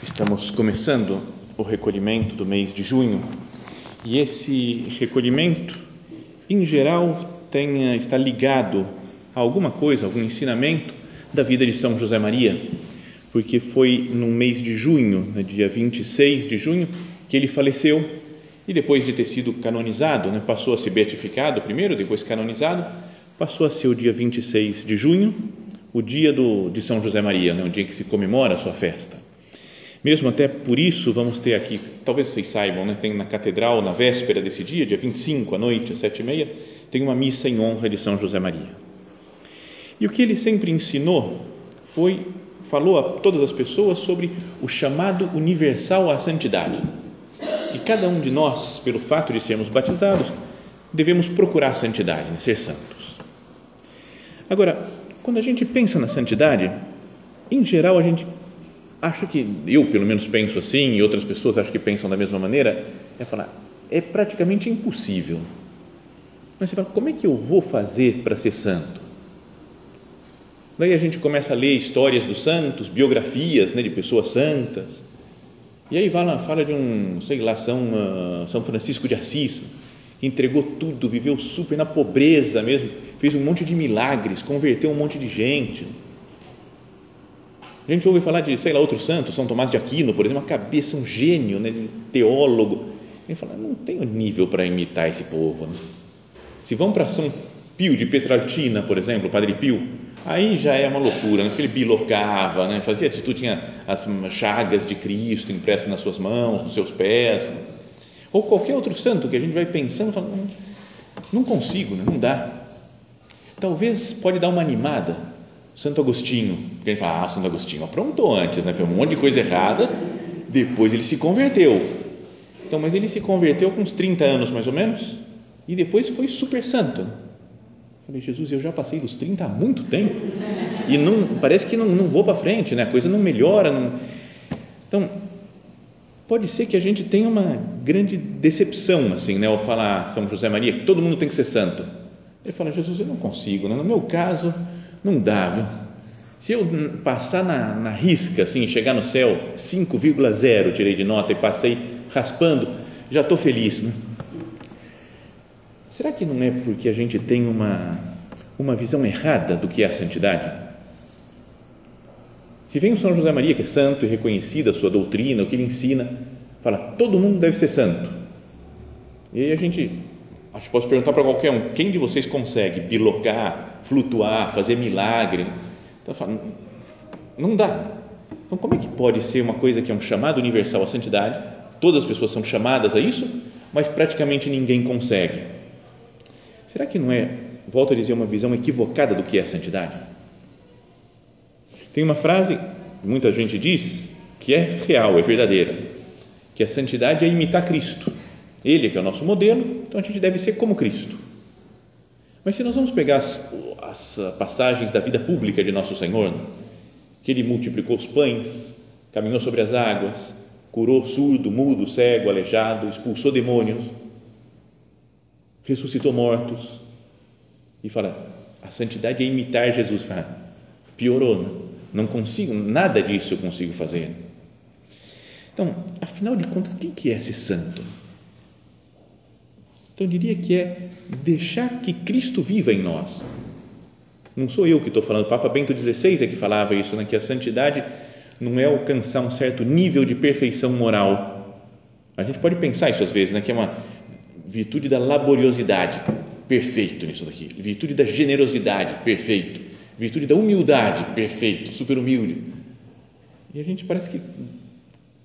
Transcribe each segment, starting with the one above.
Estamos começando o recolhimento do mês de junho. E esse recolhimento, em geral, tem, está ligado a alguma coisa, algum ensinamento da vida de São José Maria, porque foi no mês de junho, no dia 26 de junho, que ele faleceu. E depois de ter sido canonizado, né, passou a ser beatificado primeiro, depois canonizado, passou a ser o dia 26 de junho, o dia do, de São José Maria, né, o dia que se comemora a sua festa. Mesmo até por isso, vamos ter aqui, talvez vocês saibam, né, tem na catedral, na véspera desse dia, dia 25, à noite, às sete e meia, tem uma missa em honra de São José Maria. E o que ele sempre ensinou foi, falou a todas as pessoas sobre o chamado universal à santidade. Que cada um de nós, pelo fato de sermos batizados, devemos procurar a santidade, né? ser santos. Agora, quando a gente pensa na santidade, em geral a gente acha que, eu pelo menos penso assim, e outras pessoas acho que pensam da mesma maneira, é falar, é praticamente impossível. Mas você fala, como é que eu vou fazer para ser santo? Daí a gente começa a ler histórias dos santos, biografias né, de pessoas santas. E aí fala, fala de um, sei lá, São, uh, São Francisco de Assis, entregou tudo, viveu super na pobreza mesmo, fez um monte de milagres, converteu um monte de gente. A gente ouve falar de, sei lá, outro santo, São Tomás de Aquino, por exemplo, uma cabeça, um gênio, né, teólogo. Gente fala, não tenho nível para imitar esse povo. Né? Se vão para São Pio de Petraltina, por exemplo, Padre Pio, aí já é uma loucura, né? porque ele bilocava, né? fazia atitude, tinha as chagas de Cristo impressas nas suas mãos, nos seus pés, ou qualquer outro santo que a gente vai pensando, fala, não, não consigo, né? não dá. Talvez pode dar uma animada, Santo Agostinho, porque a gente fala, ah, Santo Agostinho aprontou antes, né? foi um monte de coisa errada, depois ele se converteu. Então, mas ele se converteu com uns 30 anos mais ou menos, e depois foi super santo. Falei, Jesus, eu já passei dos 30 há muito tempo e não, parece que não, não vou para frente, né? a coisa não melhora. Não... Então, pode ser que a gente tenha uma grande decepção, assim, né? ao falar São José Maria, que todo mundo tem que ser santo. Ele fala, Jesus, eu não consigo, né? no meu caso, não dá, viu? Se eu passar na, na risca, assim, chegar no céu, 5,0 tirei de nota e passei raspando, já estou feliz, né? Será que não é porque a gente tem uma, uma visão errada do que é a santidade? Se vem o São José Maria, que é santo e reconhecido, a sua doutrina, o que ele ensina, fala, todo mundo deve ser santo. E aí a gente, acho que posso perguntar para qualquer um, quem de vocês consegue bilocar, flutuar, fazer milagre? Então fala, não dá. Então como é que pode ser uma coisa que é um chamado universal à santidade, todas as pessoas são chamadas a isso, mas praticamente ninguém consegue? Será que não é, volto a dizer, uma visão equivocada do que é a santidade? Tem uma frase que muita gente diz que é real, é verdadeira, que a santidade é imitar Cristo. Ele é que é o nosso modelo, então a gente deve ser como Cristo. Mas se nós vamos pegar as, as passagens da vida pública de nosso Senhor, que ele multiplicou os pães, caminhou sobre as águas, curou surdo, mudo, cego, aleijado, expulsou demônios, ressuscitou mortos. E fala, a santidade é imitar Jesus. Fala, piorou, né? Não consigo, nada disso eu consigo fazer. Então, afinal de contas, o que é ser santo? Então, eu diria que é deixar que Cristo viva em nós. Não sou eu que estou falando, o Papa Bento XVI é que falava isso, né? que a santidade não é alcançar um certo nível de perfeição moral. A gente pode pensar isso às vezes, né? que é uma, virtude da laboriosidade, perfeito nisso daqui. Virtude da generosidade, perfeito. Virtude da humildade, perfeito, super humilde. E a gente parece que,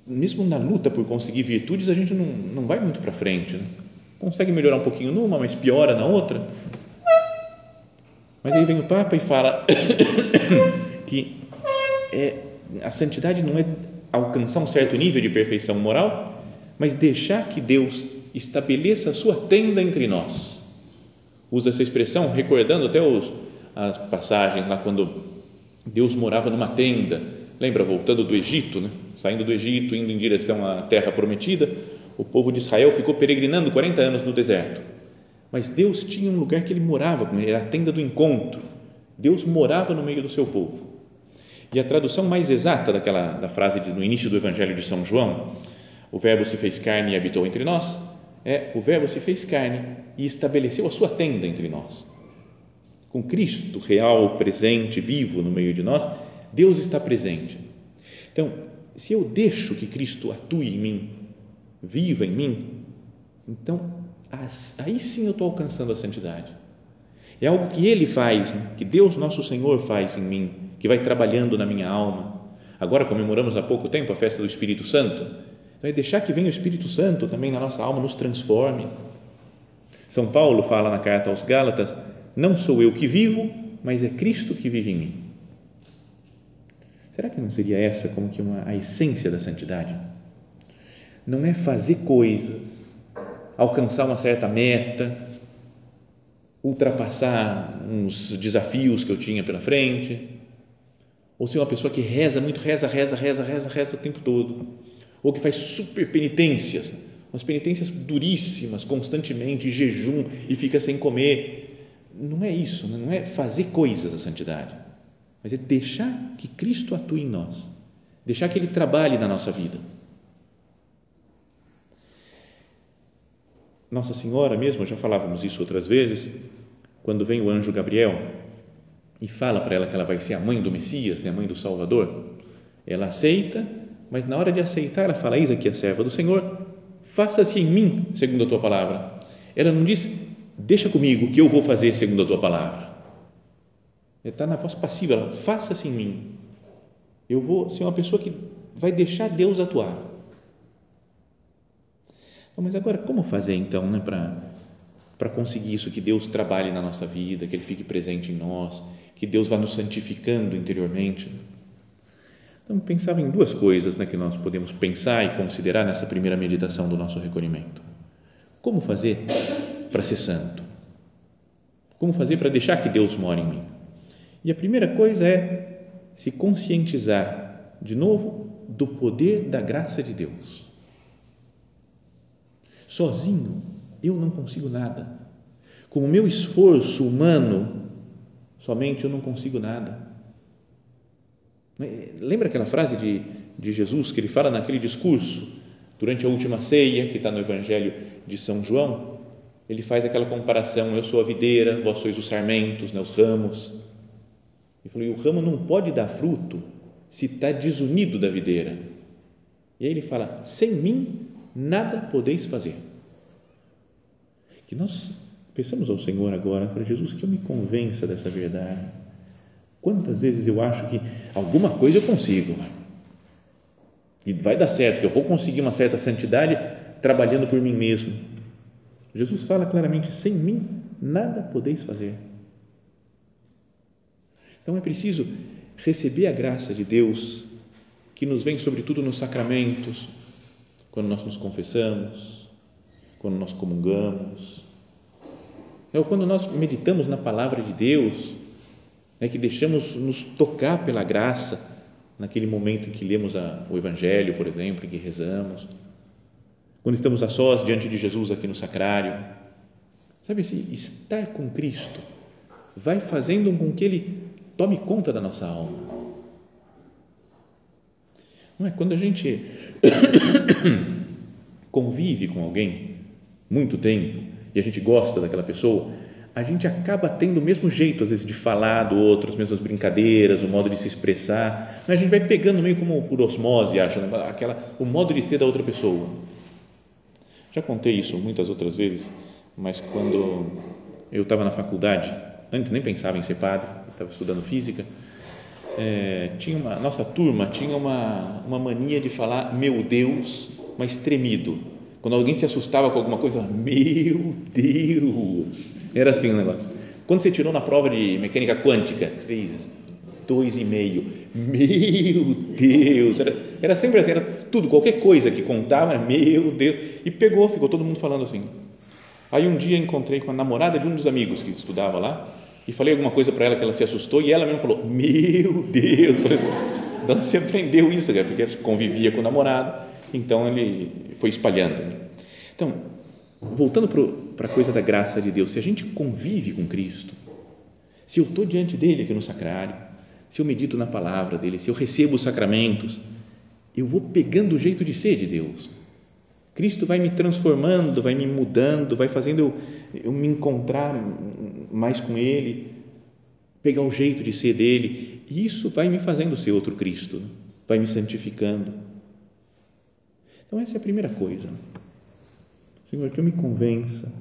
mesmo na luta por conseguir virtudes, a gente não, não vai muito para frente. Né? Consegue melhorar um pouquinho numa, mas piora na outra. Mas aí vem o Papa e fala que é, a santidade não é alcançar um certo nível de perfeição moral, mas deixar que Deus estabeleça a sua tenda entre nós. Usa essa expressão recordando até os, as passagens lá quando Deus morava numa tenda. Lembra, voltando do Egito, né? saindo do Egito, indo em direção à terra prometida, o povo de Israel ficou peregrinando 40 anos no deserto. Mas Deus tinha um lugar que ele morava, era a tenda do encontro. Deus morava no meio do seu povo. E a tradução mais exata daquela da frase de, no início do Evangelho de São João, o Verbo se fez carne e habitou entre nós, é o Verbo se fez carne e estabeleceu a sua tenda entre nós. Com Cristo real, presente, vivo no meio de nós, Deus está presente. Então, se eu deixo que Cristo atue em mim, viva em mim, então aí sim eu estou alcançando a santidade. É algo que Ele faz, que Deus Nosso Senhor faz em mim, que vai trabalhando na minha alma. Agora comemoramos há pouco tempo a festa do Espírito Santo. Então é deixar que venha o Espírito Santo também na nossa alma, nos transforme. São Paulo fala na carta aos Gálatas: Não sou eu que vivo, mas é Cristo que vive em mim. Será que não seria essa como que uma, a essência da santidade? Não é fazer coisas, alcançar uma certa meta, ultrapassar uns desafios que eu tinha pela frente, ou ser uma pessoa que reza muito, reza, reza, reza, reza, reza o tempo todo, ou que faz super penitências, umas penitências duríssimas, constantemente, jejum e fica sem comer. Não é isso, né? não é fazer coisas a santidade, mas é deixar que Cristo atue em nós, deixar que Ele trabalhe na nossa vida Nossa Senhora mesmo, já falávamos isso outras vezes, quando vem o anjo Gabriel e fala para ela que ela vai ser a mãe do Messias, né, a mãe do Salvador, ela aceita, mas na hora de aceitar, ela fala: Eis aqui a serva do Senhor, faça-se em mim segundo a tua palavra. Ela não diz: Deixa comigo que eu vou fazer segundo a tua palavra. Está na voz passiva, faça-se em mim. Eu vou ser uma pessoa que vai deixar Deus atuar mas agora, como fazer então né, para conseguir isso, que Deus trabalhe na nossa vida, que Ele fique presente em nós, que Deus vá nos santificando interiormente? Então, pensava em duas coisas né, que nós podemos pensar e considerar nessa primeira meditação do nosso recolhimento. Como fazer para ser santo? Como fazer para deixar que Deus more em mim? E a primeira coisa é se conscientizar, de novo, do poder da graça de Deus Sozinho eu não consigo nada. Com o meu esforço humano, somente eu não consigo nada. Lembra aquela frase de, de Jesus que ele fala naquele discurso durante a última ceia, que está no Evangelho de São João? Ele faz aquela comparação: eu sou a videira, vós sois os sarmentos, né, os ramos. Ele falou: e o ramo não pode dar fruto se está desunido da videira. E aí ele fala: sem mim nada podeis fazer. Que nós pensamos ao Senhor agora, Jesus, que eu me convença dessa verdade. Quantas vezes eu acho que alguma coisa eu consigo e vai dar certo, que eu vou conseguir uma certa santidade trabalhando por mim mesmo. Jesus fala claramente: sem mim nada podeis fazer. Então é preciso receber a graça de Deus que nos vem sobretudo nos sacramentos, quando nós nos confessamos, quando nós comungamos, é quando nós meditamos na palavra de Deus, é que deixamos nos tocar pela graça naquele momento em que lemos a, o Evangelho, por exemplo, em que rezamos, quando estamos a sós diante de Jesus aqui no sacrário, sabe assim, estar com Cristo vai fazendo com que Ele tome conta da nossa alma. Não é? Quando a gente convive com alguém muito tempo e a gente gosta daquela pessoa, a gente acaba tendo o mesmo jeito, às vezes, de falar do outro, as mesmas brincadeiras, o modo de se expressar, mas a gente vai pegando meio como por osmose, acho, né? Aquela, o modo de ser da outra pessoa. Já contei isso muitas outras vezes, mas quando eu estava na faculdade, antes nem pensava em ser padre, estava estudando física, é, tinha uma nossa turma tinha uma, uma mania de falar meu Deus, mas tremido. Quando alguém se assustava com alguma coisa, meu Deus, era assim o negócio. Quando você tirou na prova de mecânica quântica, dois e meio, meu Deus, era, era sempre assim, era tudo, qualquer coisa que contava, era, meu Deus, e pegou, ficou todo mundo falando assim. Aí um dia encontrei com a namorada de um dos amigos que estudava lá e falei alguma coisa para ela que ela se assustou e ela mesmo falou: Meu Deus! Falei, de onde você aprendeu isso? Porque ele convivia com o namorado, então ele foi espalhando. Né? Então, voltando para a coisa da graça de Deus, se a gente convive com Cristo, se eu estou diante dele aqui no sacrário, se eu medito na palavra dele, se eu recebo os sacramentos, eu vou pegando o jeito de ser de Deus. Cristo vai me transformando, vai me mudando, vai fazendo eu, eu me encontrar mais com Ele, pegar o jeito de ser dele, e isso vai me fazendo ser outro Cristo, vai me santificando. Então, essa é a primeira coisa. Senhor, que eu me convença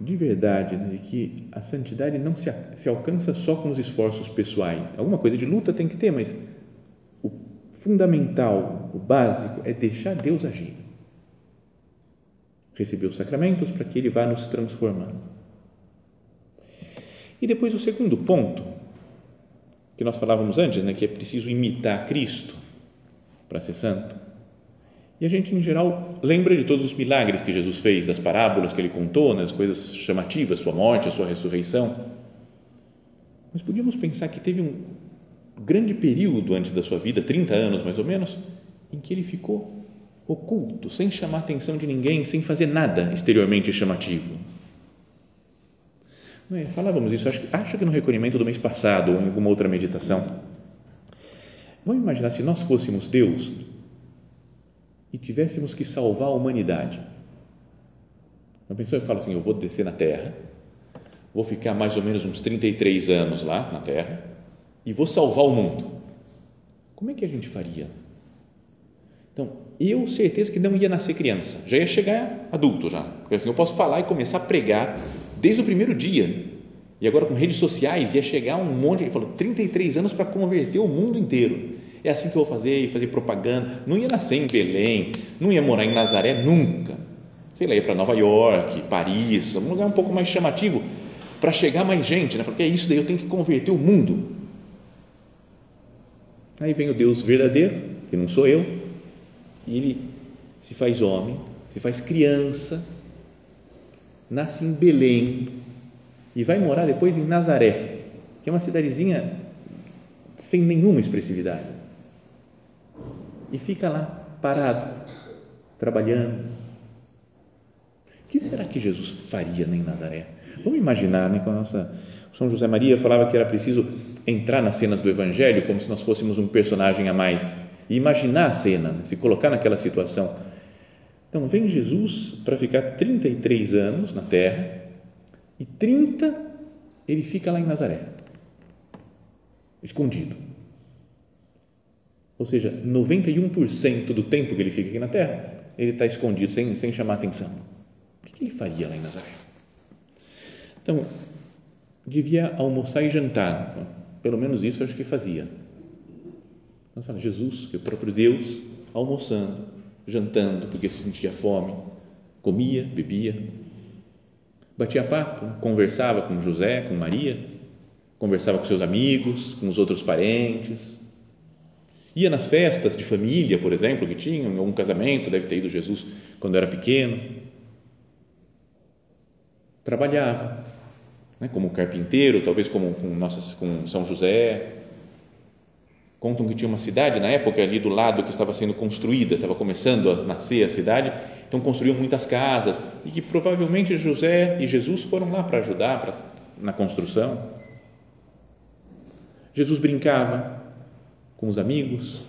de verdade né, de que a santidade não se, se alcança só com os esforços pessoais. Alguma coisa de luta tem que ter, mas o fundamental, o básico, é deixar Deus agir receber os sacramentos para que ele vá nos transformando. E depois o segundo ponto, que nós falávamos antes, né, que é preciso imitar Cristo para ser santo. E a gente, em geral, lembra de todos os milagres que Jesus fez, das parábolas que ele contou, né, as coisas chamativas, sua morte, a sua ressurreição. Mas podíamos pensar que teve um grande período antes da sua vida, 30 anos mais ou menos, em que ele ficou oculto, sem chamar a atenção de ninguém, sem fazer nada exteriormente chamativo. É? Falávamos isso, acho, acho que no recolhimento do mês passado ou em alguma outra meditação. Vamos imaginar se nós fôssemos Deus tivéssemos que salvar a humanidade. Uma pessoa fala assim: Eu vou descer na Terra, vou ficar mais ou menos uns 33 anos lá na Terra e vou salvar o mundo. Como é que a gente faria? Então, eu certeza que não ia nascer criança, já ia chegar adulto já. Porque assim, eu posso falar e começar a pregar desde o primeiro dia. E agora com redes sociais ia chegar um monte, ele falou, 33 anos para converter o mundo inteiro. É assim que eu vou fazer, e fazer propaganda. Não ia nascer em Belém, não ia morar em Nazaré nunca. Sei lá, ia para Nova York, Paris, um lugar um pouco mais chamativo para chegar mais gente, né? Porque é isso daí, eu tenho que converter o mundo. Aí vem o Deus verdadeiro, que não sou eu, e ele se faz homem, se faz criança, nasce em Belém e vai morar depois em Nazaré, que é uma cidadezinha sem nenhuma expressividade. E fica lá, parado, trabalhando. O que será que Jesus faria em Nazaré? Vamos imaginar, né, com a nossa São José Maria falava que era preciso entrar nas cenas do Evangelho como se nós fôssemos um personagem a mais e imaginar a cena, né? se colocar naquela situação. Então, vem Jesus para ficar 33 anos na terra e 30 ele fica lá em Nazaré, escondido. Ou seja, 91% do tempo que ele fica aqui na terra, ele está escondido, sem, sem chamar atenção. O que ele faria lá em Nazaré? Então, devia almoçar e jantar, pelo menos isso eu acho que fazia nós fala Jesus, que é o próprio Deus, almoçando, jantando, porque sentia fome, comia, bebia, batia papo, conversava com José, com Maria, conversava com seus amigos, com os outros parentes, ia nas festas de família, por exemplo, que tinham, em algum casamento, deve ter ido Jesus quando era pequeno, trabalhava, né, como carpinteiro, talvez como com, nossas, com São José, Contam que tinha uma cidade na época ali do lado que estava sendo construída, estava começando a nascer a cidade, então construíam muitas casas e que provavelmente José e Jesus foram lá para ajudar pra, na construção. Jesus brincava com os amigos,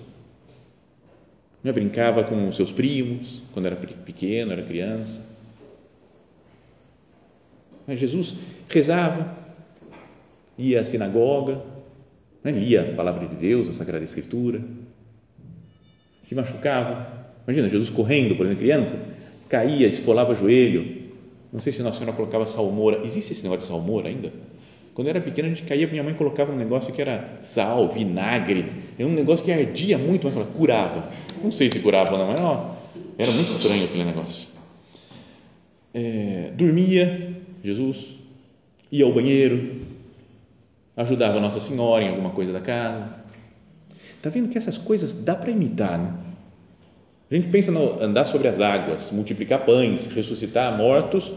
né? brincava com os seus primos quando era pequeno, era criança. Mas Jesus rezava, ia à sinagoga, né? lia a palavra de Deus, a Sagrada Escritura, se machucava. Imagina, Jesus correndo, por exemplo, criança, caía, esfolava joelho. Não sei se Nossa Senhora colocava salmoura. Existe esse negócio de salmoura ainda? Quando eu era pequeno, a gente caía, minha mãe colocava um negócio que era sal, vinagre, é um negócio que ardia muito, mas falava, curava. Não sei se curava ou não, era, era muito estranho aquele negócio. É, dormia, Jesus, ia ao banheiro, ajudava Nossa Senhora em alguma coisa da casa. Está vendo que essas coisas dá para imitar, né? A gente pensa no andar sobre as águas, multiplicar pães, ressuscitar mortos,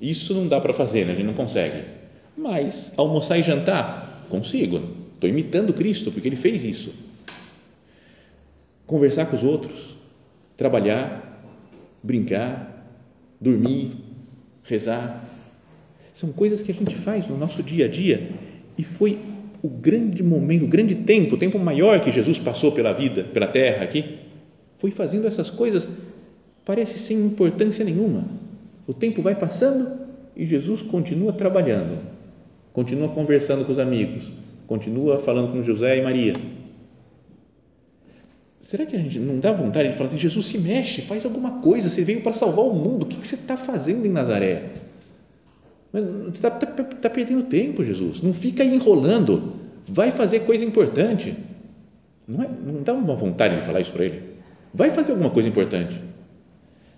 isso não dá para fazer, né? a gente não consegue. Mas almoçar e jantar, consigo. Estou imitando Cristo, porque Ele fez isso. Conversar com os outros, trabalhar, brincar, dormir, rezar. São coisas que a gente faz no nosso dia a dia e foi o grande momento, o grande tempo, o tempo maior que Jesus passou pela vida, pela terra aqui, foi fazendo essas coisas, parece sem importância nenhuma. O tempo vai passando e Jesus continua trabalhando, continua conversando com os amigos, continua falando com José e Maria. Será que a gente não dá vontade de falar assim: Jesus se mexe, faz alguma coisa, você veio para salvar o mundo, o que você está fazendo em Nazaré? Você está tá, tá perdendo tempo, Jesus. Não fica aí enrolando. Vai fazer coisa importante. Não, é, não dá uma vontade de falar isso para ele? Vai fazer alguma coisa importante.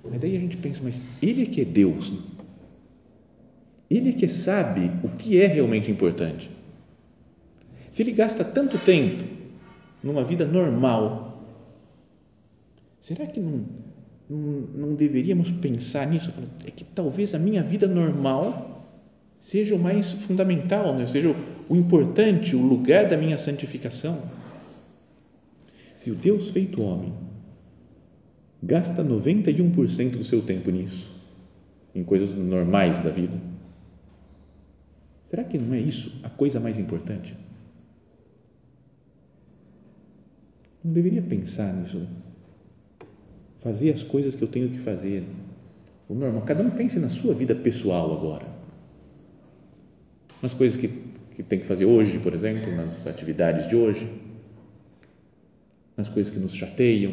Mas daí a gente pensa, mas ele é que é Deus. Ele que sabe o que é realmente importante. Se ele gasta tanto tempo numa vida normal, será que não, não, não deveríamos pensar nisso? É que talvez a minha vida normal seja o mais fundamental, né? seja o importante, o lugar da minha santificação. Se o Deus feito homem gasta 91% do seu tempo nisso, em coisas normais da vida, será que não é isso a coisa mais importante? Não deveria pensar nisso. Fazer as coisas que eu tenho que fazer. O normal. Cada um pense na sua vida pessoal agora nas coisas que, que tem que fazer hoje, por exemplo, nas atividades de hoje, nas coisas que nos chateiam,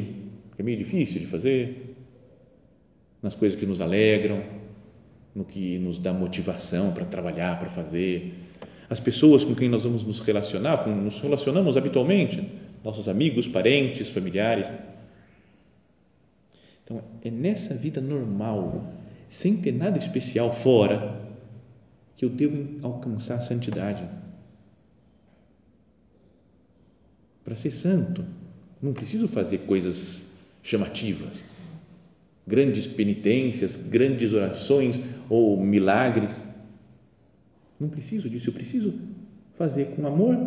que é meio difícil de fazer, nas coisas que nos alegram, no que nos dá motivação para trabalhar, para fazer, as pessoas com quem nós vamos nos relacionar, com nos relacionamos habitualmente, nossos amigos, parentes, familiares. Então, é nessa vida normal, sem ter nada especial fora, que eu devo alcançar a santidade. Para ser santo, não preciso fazer coisas chamativas, grandes penitências, grandes orações ou milagres. Não preciso disso, eu preciso fazer com amor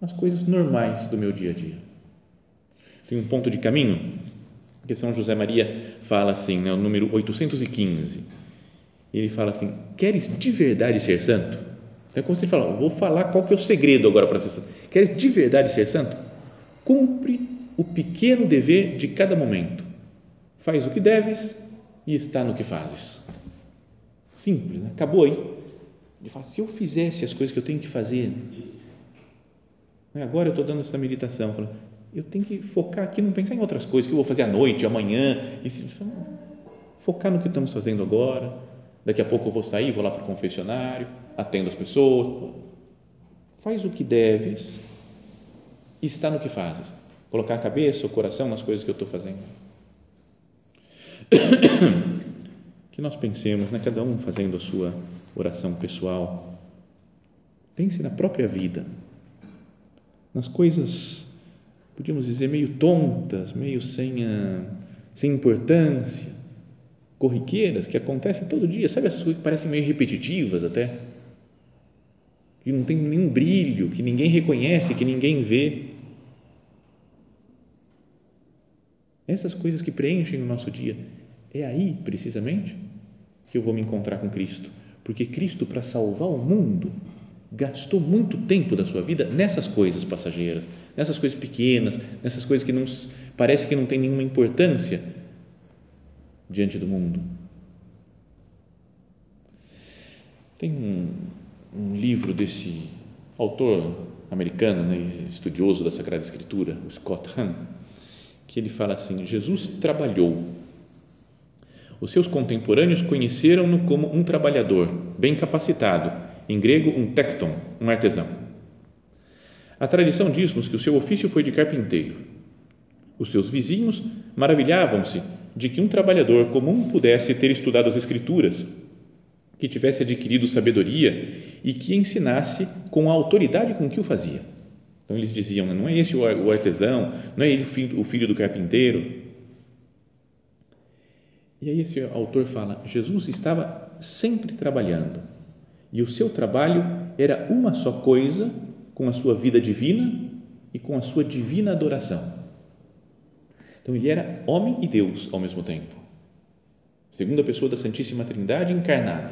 as coisas normais do meu dia a dia. Tem um ponto de caminho que São José Maria fala assim, né, o número 815 ele fala assim: Queres de verdade ser santo? É como se ele fala: Vou falar qual que é o segredo agora para ser santo. Queres de verdade ser santo? Cumpre o pequeno dever de cada momento. Faz o que deves e está no que fazes. Simples, né? acabou aí. Ele fala: Se eu fizesse as coisas que eu tenho que fazer, né? agora eu estou dando essa meditação, eu tenho que focar aqui, não pensar em outras coisas que eu vou fazer à noite, amanhã, e se, focar no que estamos fazendo agora Daqui a pouco eu vou sair, vou lá para o confessionário, atendo as pessoas. Faz o que deves e está no que fazes. Colocar a cabeça, o coração nas coisas que eu estou fazendo. Que nós pensemos, né, cada um fazendo a sua oração pessoal. Pense na própria vida, nas coisas, podíamos dizer, meio tontas, meio sem, a, sem importância. Corriqueiras que acontecem todo dia, sabe? Essas coisas que parecem meio repetitivas até, que não tem nenhum brilho, que ninguém reconhece, que ninguém vê. Essas coisas que preenchem o nosso dia, é aí precisamente que eu vou me encontrar com Cristo, porque Cristo para salvar o mundo gastou muito tempo da sua vida nessas coisas passageiras, nessas coisas pequenas, nessas coisas que não parece que não tem nenhuma importância, diante do mundo. Tem um, um livro desse autor americano, né, estudioso da Sagrada Escritura, o Scott Hahn, que ele fala assim: Jesus trabalhou. Os seus contemporâneos conheceram-no como um trabalhador bem capacitado em grego um tecton, um artesão. A tradição diz-nos que o seu ofício foi de carpinteiro. Os seus vizinhos maravilhavam-se de que um trabalhador comum pudesse ter estudado as Escrituras, que tivesse adquirido sabedoria e que ensinasse com a autoridade com que o fazia. Então eles diziam: não é esse o artesão, não é ele o filho do carpinteiro. E aí esse autor fala: Jesus estava sempre trabalhando e o seu trabalho era uma só coisa com a sua vida divina e com a sua divina adoração. Então ele era homem e Deus ao mesmo tempo. Segunda pessoa da Santíssima Trindade encarnada.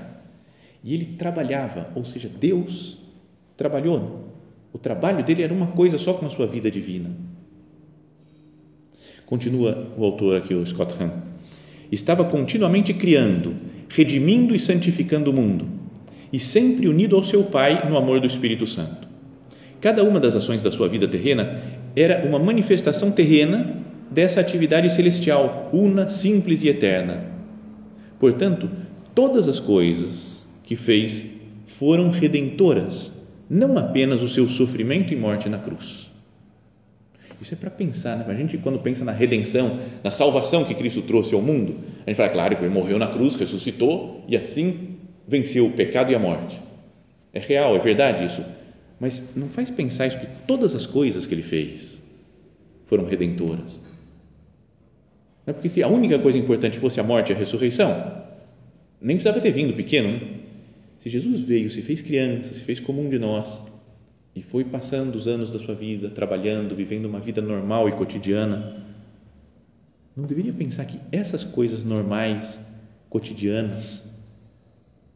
E ele trabalhava, ou seja, Deus trabalhou. O trabalho dele era uma coisa só com a sua vida divina. Continua o autor aqui, o Scott Hahn. Estava continuamente criando, redimindo e santificando o mundo, e sempre unido ao seu Pai no amor do Espírito Santo. Cada uma das ações da sua vida terrena era uma manifestação terrena dessa atividade celestial, una, simples e eterna. Portanto, todas as coisas que fez foram redentoras, não apenas o seu sofrimento e morte na cruz. Isso é para pensar, né? A gente, quando pensa na redenção, na salvação que Cristo trouxe ao mundo, a gente fala, claro, ele morreu na cruz, ressuscitou e assim venceu o pecado e a morte. É real, é verdade isso. Mas não faz pensar isso que todas as coisas que ele fez foram redentoras. Não é porque se a única coisa importante fosse a morte e a ressurreição, nem precisava ter vindo pequeno. Né? Se Jesus veio, se fez criança, se fez comum de nós e foi passando os anos da sua vida, trabalhando, vivendo uma vida normal e cotidiana, não deveria pensar que essas coisas normais, cotidianas,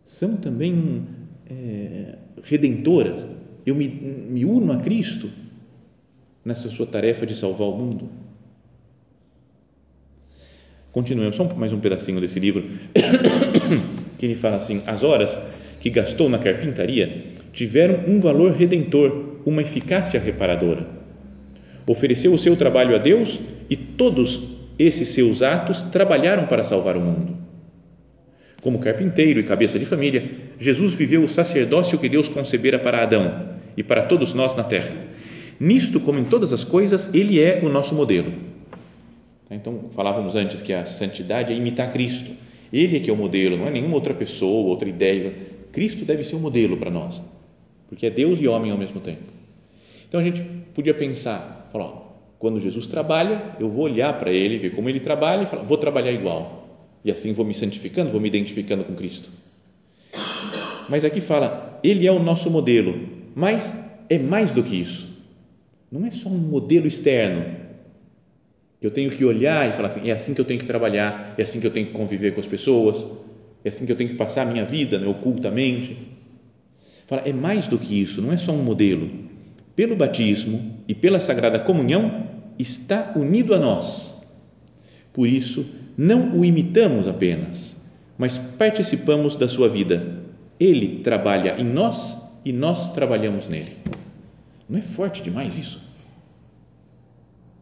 são também é, redentoras? Eu me, me uno a Cristo nessa sua tarefa de salvar o mundo. Continuemos só mais um pedacinho desse livro, que ele fala assim: as horas que gastou na carpintaria tiveram um valor redentor, uma eficácia reparadora. Ofereceu o seu trabalho a Deus e todos esses seus atos trabalharam para salvar o mundo. Como carpinteiro e cabeça de família, Jesus viveu o sacerdócio que Deus concebera para Adão e para todos nós na terra. Nisto, como em todas as coisas, ele é o nosso modelo então, falávamos antes que a santidade é imitar Cristo. Ele é que é o modelo, não é nenhuma outra pessoa, outra ideia. Cristo deve ser o modelo para nós, porque é Deus e homem ao mesmo tempo. Então, a gente podia pensar, falar, ó, quando Jesus trabalha, eu vou olhar para ele, ver como ele trabalha e falar, vou trabalhar igual. E assim vou me santificando, vou me identificando com Cristo. Mas aqui fala, ele é o nosso modelo, mas é mais do que isso. Não é só um modelo externo, eu tenho que olhar e falar assim: é assim que eu tenho que trabalhar, é assim que eu tenho que conviver com as pessoas, é assim que eu tenho que passar a minha vida né, ocultamente. Fala, é mais do que isso, não é só um modelo. Pelo batismo e pela sagrada comunhão, está unido a nós. Por isso, não o imitamos apenas, mas participamos da sua vida. Ele trabalha em nós e nós trabalhamos nele. Não é forte demais isso?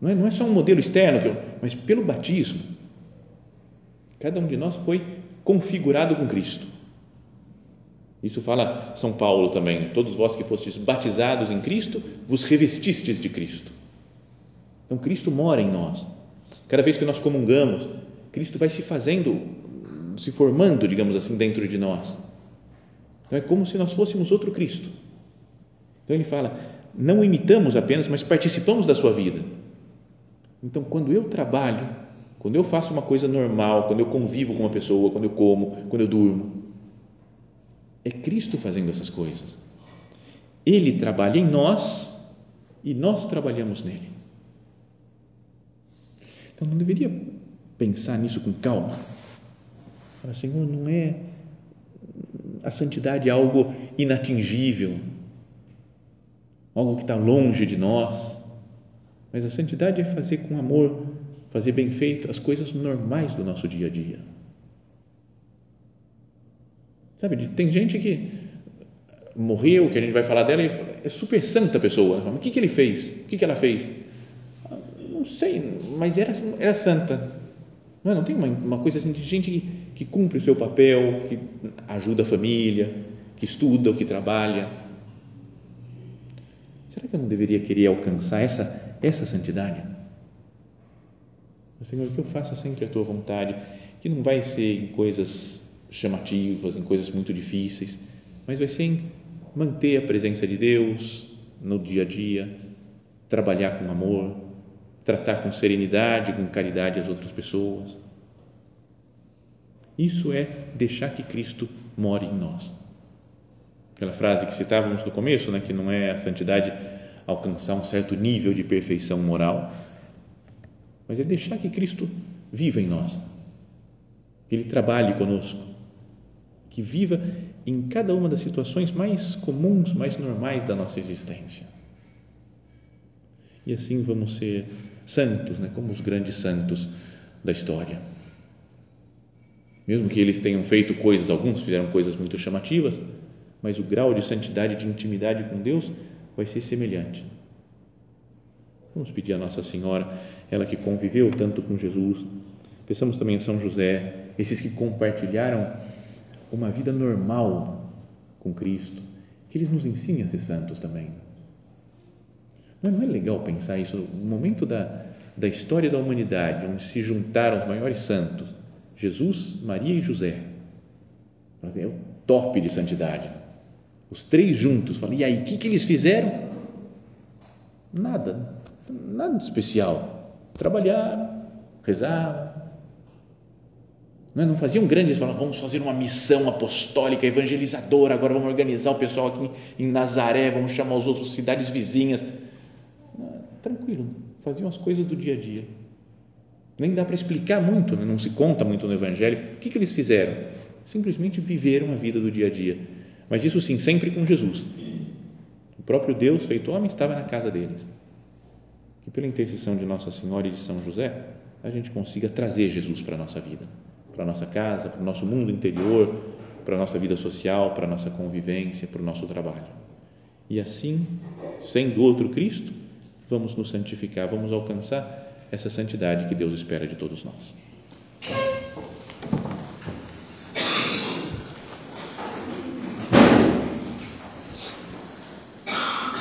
Não é, não é só um modelo externo, mas pelo batismo, cada um de nós foi configurado com Cristo. Isso fala São Paulo também. Todos vós que fostes batizados em Cristo, vos revestistes de Cristo. Então, Cristo mora em nós. Cada vez que nós comungamos, Cristo vai se fazendo, se formando, digamos assim, dentro de nós. Então, é como se nós fôssemos outro Cristo. Então, ele fala: não imitamos apenas, mas participamos da sua vida. Então, quando eu trabalho, quando eu faço uma coisa normal, quando eu convivo com uma pessoa, quando eu como, quando eu durmo, é Cristo fazendo essas coisas. Ele trabalha em nós e nós trabalhamos nele. Então, não deveria pensar nisso com calma. Falar, Senhor, não é a santidade algo inatingível, algo que está longe de nós mas a santidade é fazer com amor, fazer bem feito as coisas normais do nosso dia a dia. Sabe, tem gente que morreu, que a gente vai falar dela, é super santa pessoa. O que, que ele fez? O que, que ela fez? Não sei, mas era, era santa. Não, é? não tem uma, uma coisa assim de gente que, que cumpre o seu papel, que ajuda a família, que estuda, que trabalha. Será que eu não deveria querer alcançar essa, essa santidade? Senhor, que eu faça sempre a tua vontade, que não vai ser em coisas chamativas, em coisas muito difíceis, mas vai ser em manter a presença de Deus no dia a dia, trabalhar com amor, tratar com serenidade, com caridade as outras pessoas. Isso é deixar que Cristo more em nós. Aquela frase que citávamos no começo, né, que não é a santidade alcançar um certo nível de perfeição moral, mas é deixar que Cristo viva em nós, que Ele trabalhe conosco, que viva em cada uma das situações mais comuns, mais normais da nossa existência. E assim vamos ser santos, né, como os grandes santos da história. Mesmo que eles tenham feito coisas, alguns fizeram coisas muito chamativas, mas o grau de santidade, de intimidade com Deus vai ser semelhante. Vamos pedir a Nossa Senhora, ela que conviveu tanto com Jesus. Pensamos também em São José, esses que compartilharam uma vida normal com Cristo, que eles nos ensinem a ser santos também. Não é legal pensar isso? No momento da, da história da humanidade, onde se juntaram os maiores santos, Jesus, Maria e José. É o top de santidade. Os três juntos. E aí, o que, que eles fizeram? Nada nada de especial. Trabalharam, rezavam. Não, é? não faziam grandes, falavam, vamos fazer uma missão apostólica, evangelizadora, agora vamos organizar o pessoal aqui em Nazaré, vamos chamar os outros cidades vizinhas. Tranquilo, faziam as coisas do dia a dia. Nem dá para explicar muito, né? não se conta muito no Evangelho. O que, que eles fizeram? Simplesmente viveram a vida do dia a dia. Mas isso sim, sempre com Jesus. O próprio Deus feito homem estava na casa deles que pela intercessão de Nossa Senhora e de São José, a gente consiga trazer Jesus para a nossa vida, para a nossa casa, para o nosso mundo interior, para a nossa vida social, para a nossa convivência, para o nosso trabalho. E assim, sendo outro Cristo, vamos nos santificar, vamos alcançar essa santidade que Deus espera de todos nós.